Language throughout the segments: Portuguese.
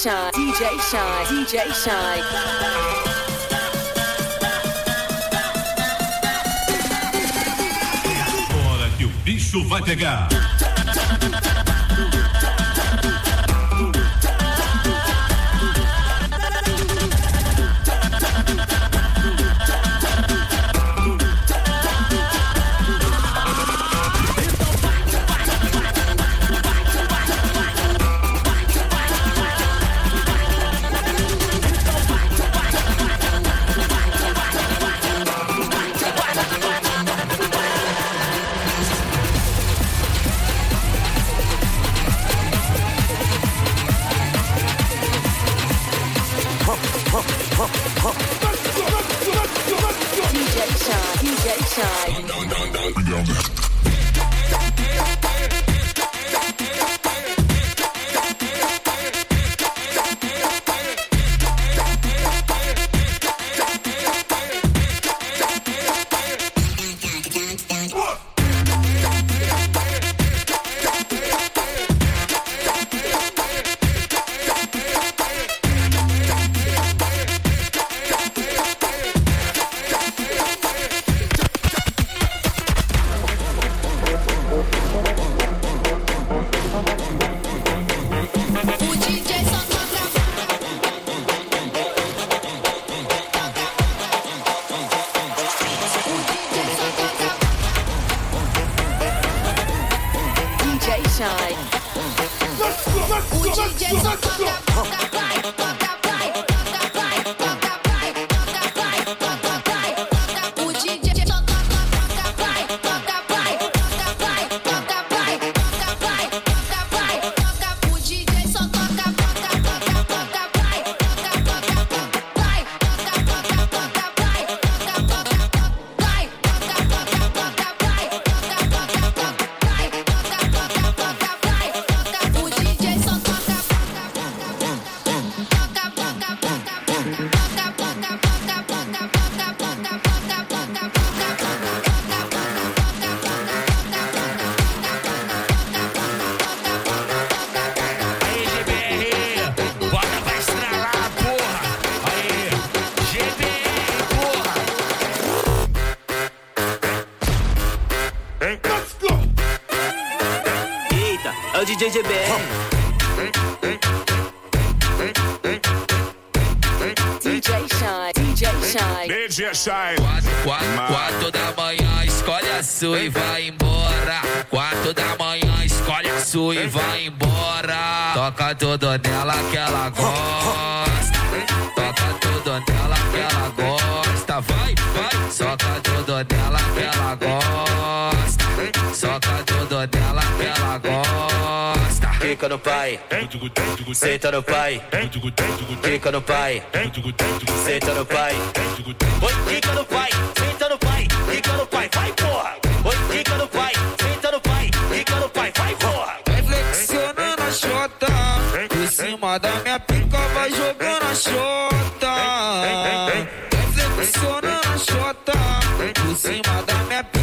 Shine. DJ Shine. DJ Shine. Agora que o bicho vai pegar. time. Let's go, let's go, let's go, let's go. DJ GBR. DJ Shine. DJ Shine. DJ Shine. Quatro, quatro da manhã, escolhe a sua e vai embora. Quatro da manhã, escolhe a sua e vai embora. Toca tudo nela que ela gosta. Toca tudo nela que ela gosta. Vai, vai, soca tudo nela que ela Fica no pai, senta no pai, fica no pai, senta no pai. Oi, fica no pai, senta no pai, fica no pai, vai porra. Oi, fica no pai, senta no pai, fica no pai, vai porra. Vai flexionando a chota. Por cima da minha pica, vai jogando a chota. Vai flexionando a chota. Por cima da minha pica,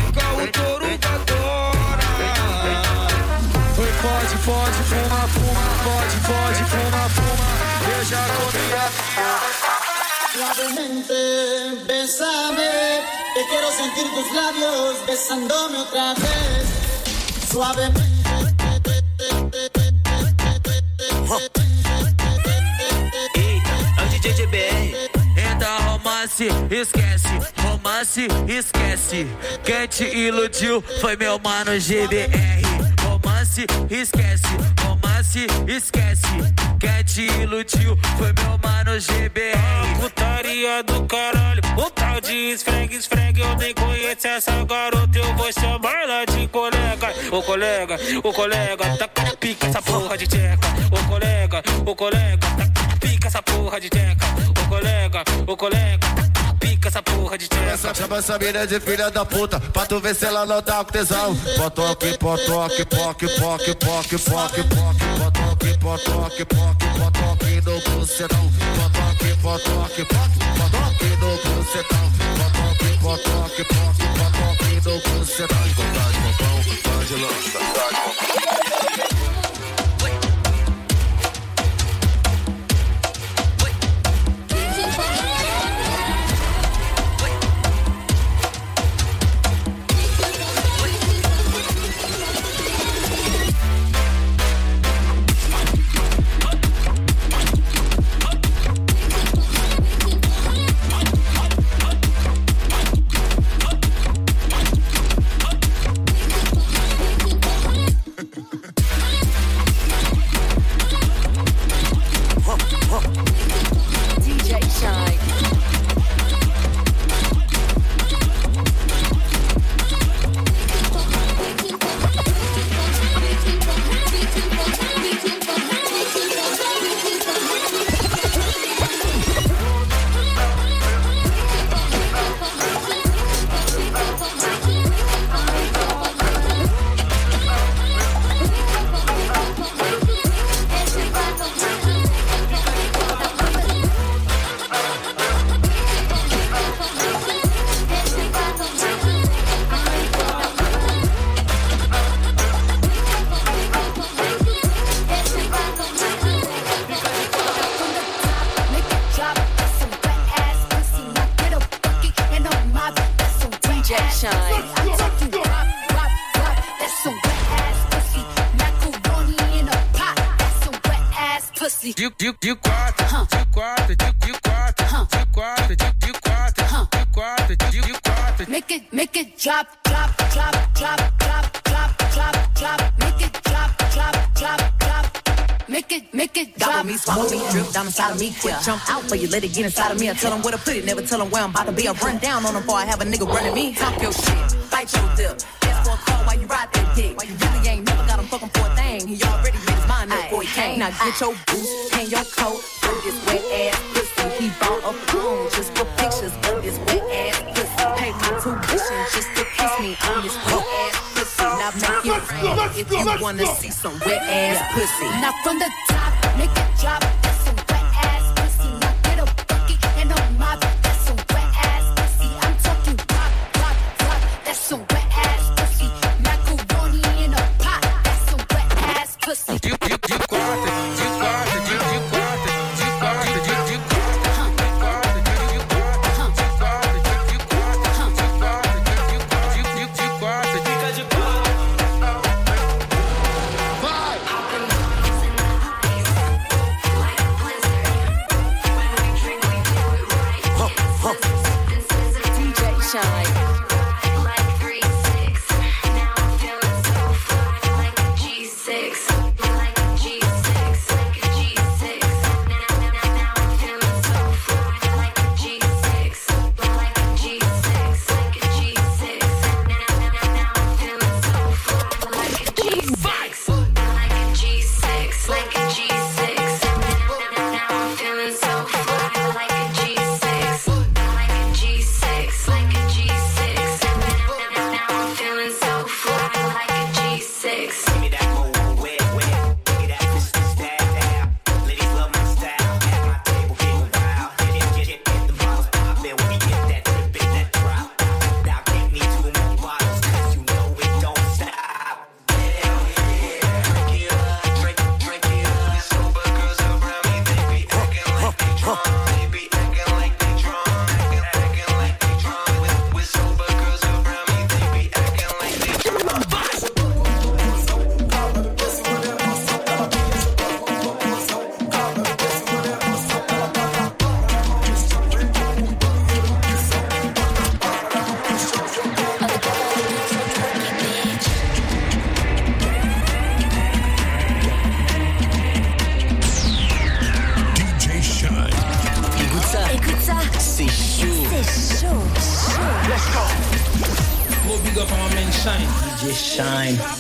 Suavemente, bésame, que quiero sentir tus labios besándome otra vez. Suavemente. Arruma romance, esquece, romance, esquece. Quem te iludiu foi meu mano GBR. Romance, esquece, romance, esquece. Quem te iludiu foi meu mano GBR. Putaria do caralho, um tal de esfregue, esfregue. Eu nem conheço essa garota, eu vou chamar ela de colega. Ô colega, ô colega, tá pica essa porra de tcheca. Ô colega, ô colega, tá pica essa porra de tcheca. Ô colega, ô colega, tá pica essa porra de tcheca. Essa chama essa mina de filha da puta Pra tu ver se ela não tá com tesão Potoque, potoque, poque, poque, poque, poque, poque Potoque, potoque, poque, potoque no bucetão Poque, potoque no bucetão Potoque, potoque, poque, potoque no bucetão Vontade, popão, vontade, lança Vontade, popão DJ De, de, de quatro, de quatro, de, de quatro, de quatro, de, de quatro, de quatro, de, de quatro. Make it, make it drop, drop, drop, drop, drop, drop, drop, drop. Make it drop, drop, drop, drop. Make it, make it drop. Gobble me, swallow me, drip down inside of me. Quick jump out for you, let it get inside of me. I tell them where to put it, never tell them where I'm about to be. I run down on them before I have a nigga running me. Talk your shit, bite your dip. Ask for a call while you ride that dick. You really ain't never got him fucking for a thing. He already his mind up before. Now get your boots and your coat for this wet ass pussy. He bought a phone just for pictures of this wet ass pussy. Pay my tuition just to kiss me on this wet ass pussy. Now make it rain if you wanna see some wet ass pussy. Now from the top,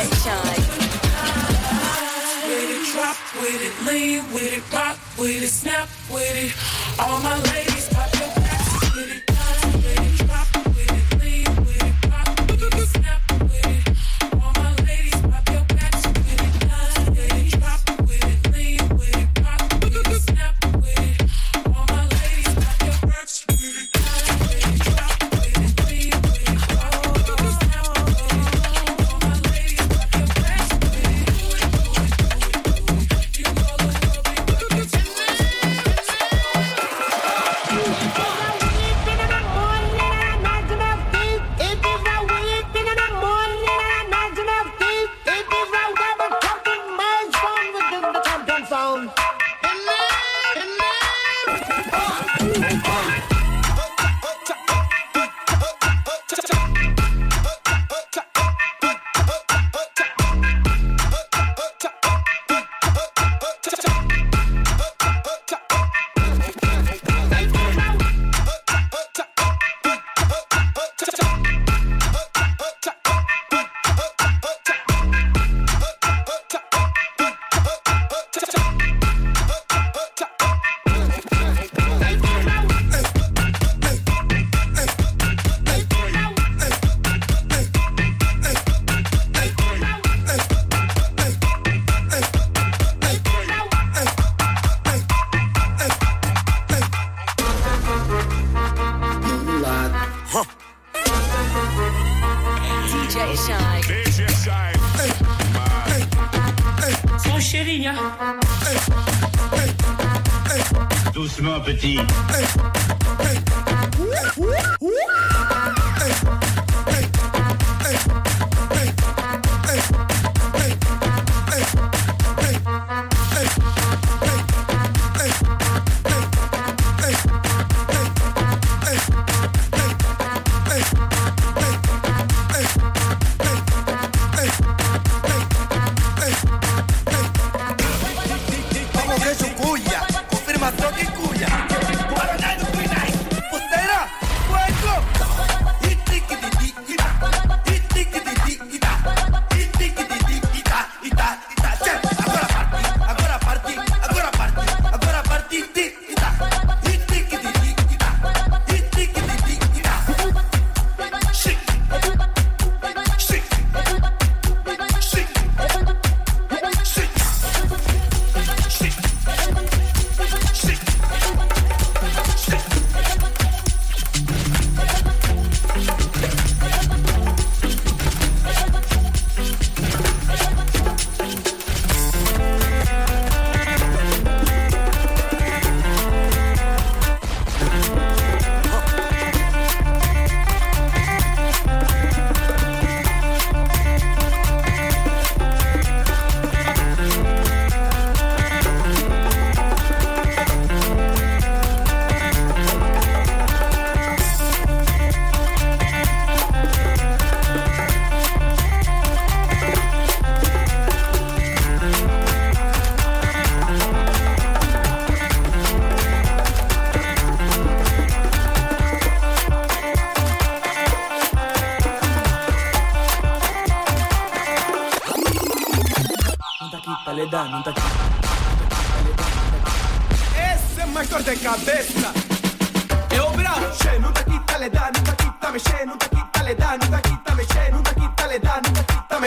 Let shine. With it, drop with it, lean with it, rock with it, snap with it. All my ladies.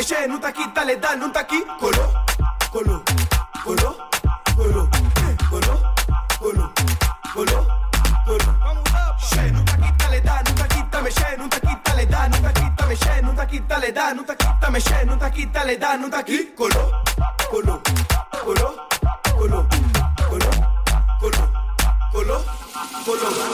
Não tá quita mexe, não tá quita le dá, não tá aqui. Colou, colou, colou, colou, eh, colou, colou, colou, colou. Che, não tá quita le dá, não tá quita mexe, não tá quita le dá, não tá quita mexe, não tá quita le dá, não tá quita mexe,